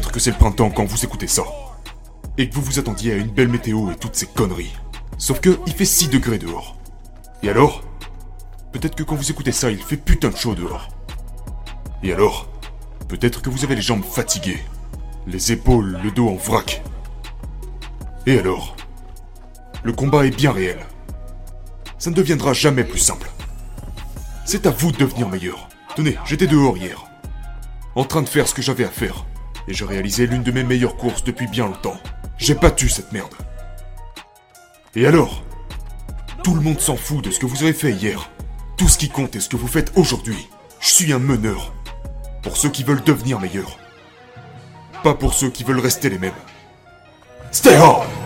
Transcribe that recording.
que c'est le printemps quand vous écoutez ça. Et que vous vous attendiez à une belle météo et toutes ces conneries. Sauf que il fait 6 degrés dehors. Et alors? Peut-être que quand vous écoutez ça, il fait putain de chaud dehors. Et alors? Peut-être que vous avez les jambes fatiguées, les épaules, le dos en vrac. Et alors? Le combat est bien réel. Ça ne deviendra jamais plus simple. C'est à vous de devenir meilleur. Tenez, j'étais dehors hier. En train de faire ce que j'avais à faire. Et je réalisais l'une de mes meilleures courses depuis bien longtemps. J'ai battu cette merde. Et alors Tout le monde s'en fout de ce que vous avez fait hier. Tout ce qui compte est ce que vous faites aujourd'hui. Je suis un meneur. Pour ceux qui veulent devenir meilleurs. Pas pour ceux qui veulent rester les mêmes. Stay hard